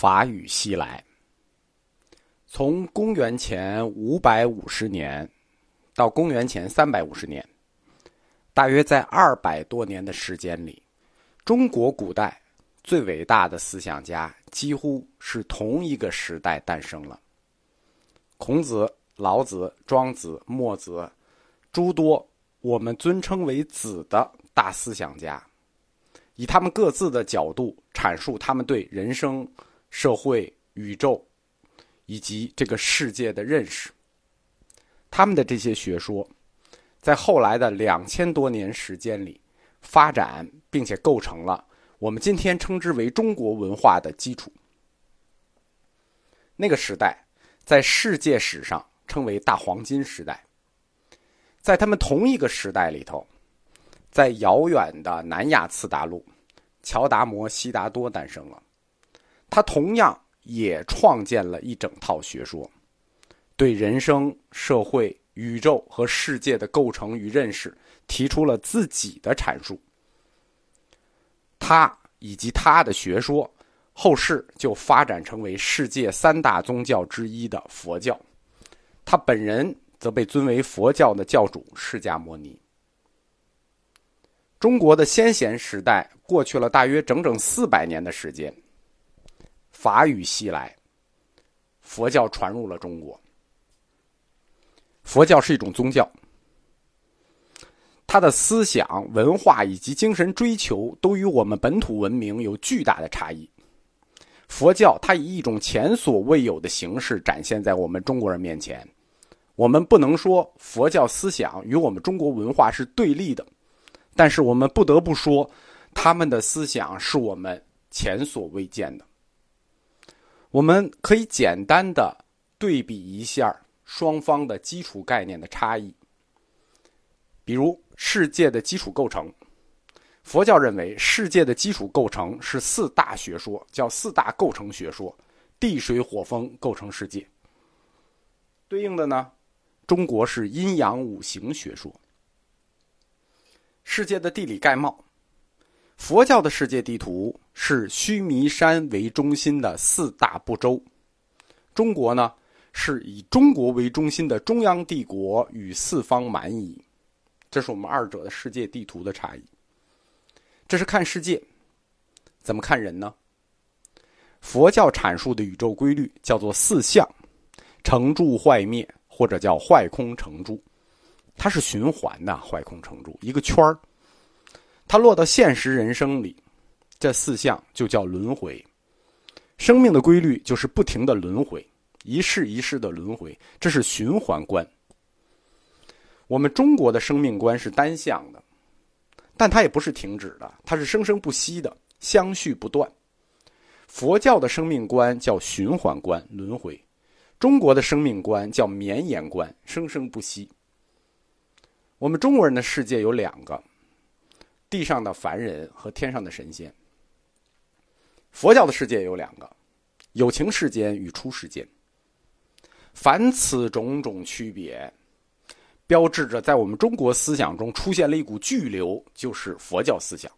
法语西来。从公元前五百五十年到公元前三百五十年，大约在二百多年的时间里，中国古代最伟大的思想家几乎是同一个时代诞生了。孔子、老子、庄子、墨子，诸多我们尊称为“子”的大思想家，以他们各自的角度阐述他们对人生、社会、宇宙。以及这个世界的认识，他们的这些学说，在后来的两千多年时间里发展，并且构成了我们今天称之为中国文化的基础。那个时代在世界史上称为大黄金时代。在他们同一个时代里头，在遥远的南亚次大陆，乔达摩悉达多诞生了，他同样。也创建了一整套学说，对人生、社会、宇宙和世界的构成与认识提出了自己的阐述。他以及他的学说，后世就发展成为世界三大宗教之一的佛教。他本人则被尊为佛教的教主释迦牟尼。中国的先贤时代过去了大约整整四百年的时间。法语西来，佛教传入了中国。佛教是一种宗教，它的思想、文化以及精神追求都与我们本土文明有巨大的差异。佛教它以一种前所未有的形式展现在我们中国人面前。我们不能说佛教思想与我们中国文化是对立的，但是我们不得不说，他们的思想是我们前所未见的。我们可以简单的对比一下双方的基础概念的差异。比如，世界的基础构成，佛教认为世界的基础构成是四大学说，叫四大构成学说，地水火风构成世界。对应的呢，中国是阴阳五行学说，世界的地理概貌。佛教的世界地图是须弥山为中心的四大部洲，中国呢是以中国为中心的中央帝国与四方蛮夷，这是我们二者的世界地图的差异。这是看世界，怎么看人呢？佛教阐述的宇宙规律叫做四象，成住坏灭，或者叫坏空成住，它是循环的，坏空成住一个圈儿。它落到现实人生里，这四项就叫轮回。生命的规律就是不停的轮回，一世一世的轮回，这是循环观。我们中国的生命观是单向的，但它也不是停止的，它是生生不息的，相续不断。佛教的生命观叫循环观，轮回；中国的生命观叫绵延观，生生不息。我们中国人的世界有两个。地上的凡人和天上的神仙。佛教的世界有两个：有情世间与出世间。凡此种种区别，标志着在我们中国思想中出现了一股巨流，就是佛教思想；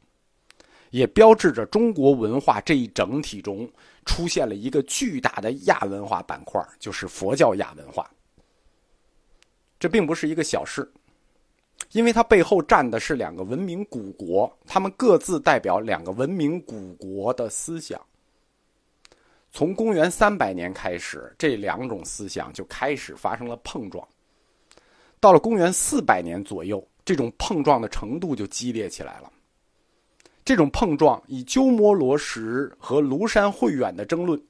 也标志着中国文化这一整体中出现了一个巨大的亚文化板块，就是佛教亚文化。这并不是一个小事。因为它背后站的是两个文明古国，他们各自代表两个文明古国的思想。从公元三百年开始，这两种思想就开始发生了碰撞。到了公元四百年左右，这种碰撞的程度就激烈起来了。这种碰撞以鸠摩罗什和庐山慧远的争论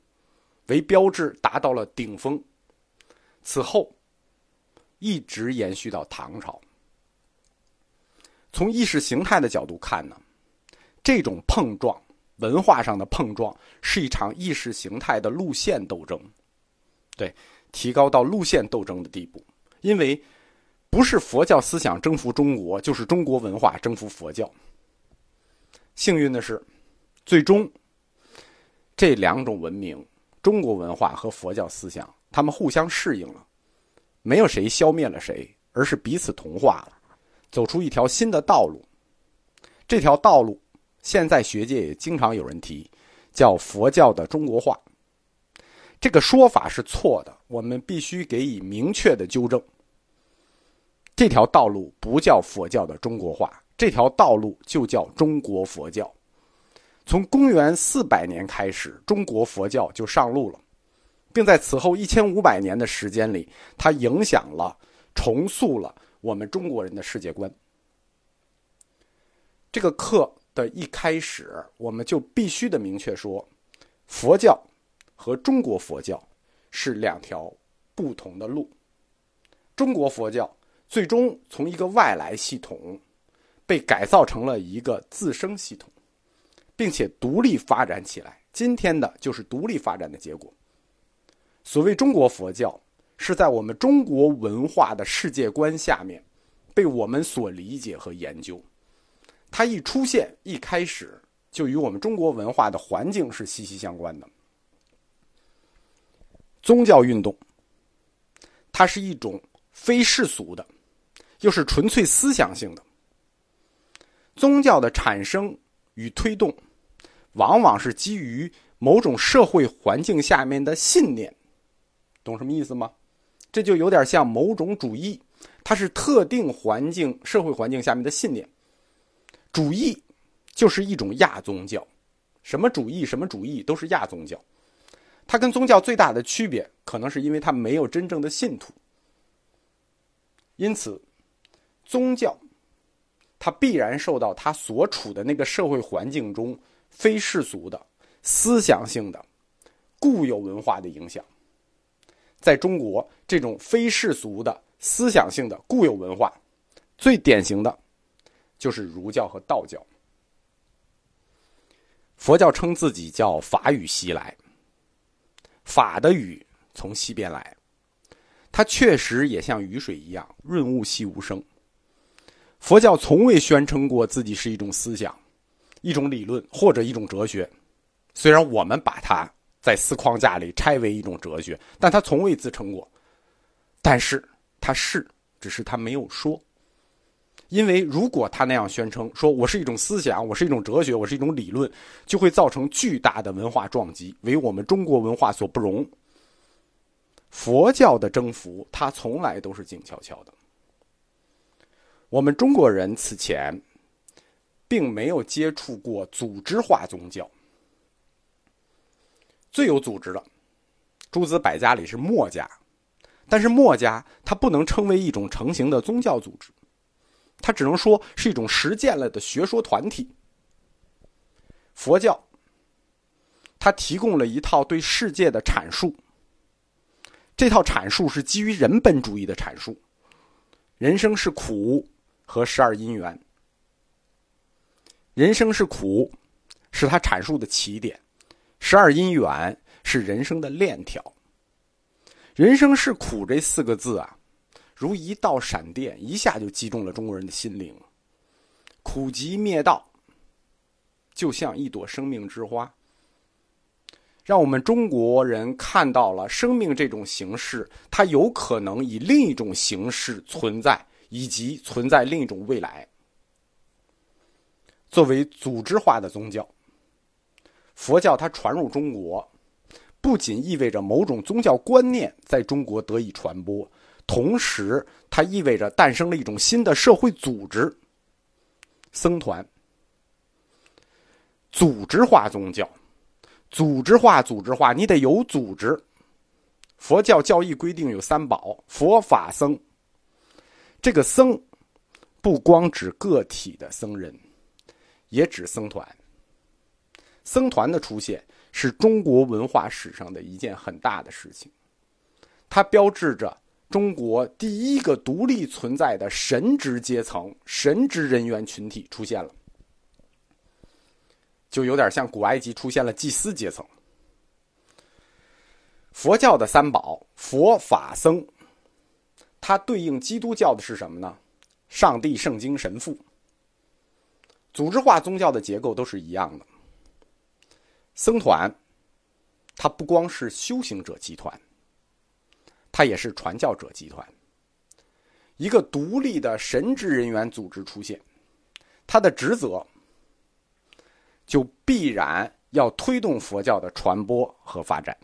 为标志，达到了顶峰。此后，一直延续到唐朝。从意识形态的角度看呢，这种碰撞，文化上的碰撞，是一场意识形态的路线斗争，对，提高到路线斗争的地步。因为不是佛教思想征服中国，就是中国文化征服佛教。幸运的是，最终这两种文明，中国文化和佛教思想，他们互相适应了，没有谁消灭了谁，而是彼此同化了。走出一条新的道路，这条道路现在学界也经常有人提，叫佛教的中国化，这个说法是错的，我们必须给予明确的纠正。这条道路不叫佛教的中国化，这条道路就叫中国佛教。从公元四百年开始，中国佛教就上路了，并在此后一千五百年的时间里，它影响了、重塑了我们中国人的世界观。这个课的一开始，我们就必须的明确说，佛教和中国佛教是两条不同的路。中国佛教。最终从一个外来系统被改造成了一个自生系统，并且独立发展起来。今天的就是独立发展的结果。所谓中国佛教，是在我们中国文化的世界观下面被我们所理解和研究。它一出现，一开始就与我们中国文化的环境是息息相关的。宗教运动，它是一种非世俗的。又是纯粹思想性的宗教的产生与推动，往往是基于某种社会环境下面的信念，懂什么意思吗？这就有点像某种主义，它是特定环境、社会环境下面的信念。主义就是一种亚宗教，什么主义、什么主义都是亚宗教。它跟宗教最大的区别，可能是因为它没有真正的信徒，因此。宗教，它必然受到它所处的那个社会环境中非世俗的思想性的固有文化的影响。在中国，这种非世俗的思想性的固有文化，最典型的，就是儒教和道教。佛教称自己叫法语西来，法的语从西边来，它确实也像雨水一样润物细无声。佛教从未宣称过自己是一种思想、一种理论或者一种哲学，虽然我们把它在四框架里拆为一种哲学，但他从未自称过。但是他是，只是他没有说。因为如果他那样宣称，说我是一种思想，我是一种哲学，我是一种理论，就会造成巨大的文化撞击，为我们中国文化所不容。佛教的征服，它从来都是静悄悄的。我们中国人此前并没有接触过组织化宗教，最有组织的诸子百家里是墨家，但是墨家它不能称为一种成型的宗教组织，它只能说是一种实践了的学说团体。佛教，它提供了一套对世界的阐述，这套阐述是基于人本主义的阐述，人生是苦。和十二因缘，人生是苦，是他阐述的起点；十二因缘是人生的链条。人生是苦这四个字啊，如一道闪电，一下就击中了中国人的心灵。苦集灭道，就像一朵生命之花，让我们中国人看到了生命这种形式，它有可能以另一种形式存在。以及存在另一种未来。作为组织化的宗教，佛教它传入中国，不仅意味着某种宗教观念在中国得以传播，同时它意味着诞生了一种新的社会组织——僧团。组织化宗教，组织化，组织化，你得有组织。佛教教义规定有三宝：佛法僧。这个僧，不光指个体的僧人，也指僧团。僧团的出现是中国文化史上的一件很大的事情，它标志着中国第一个独立存在的神职阶层、神职人员群体出现了，就有点像古埃及出现了祭司阶层。佛教的三宝：佛法僧。它对应基督教的是什么呢？上帝、圣经、神父。组织化宗教的结构都是一样的。僧团，它不光是修行者集团，它也是传教者集团。一个独立的神职人员组织出现，他的职责就必然要推动佛教的传播和发展。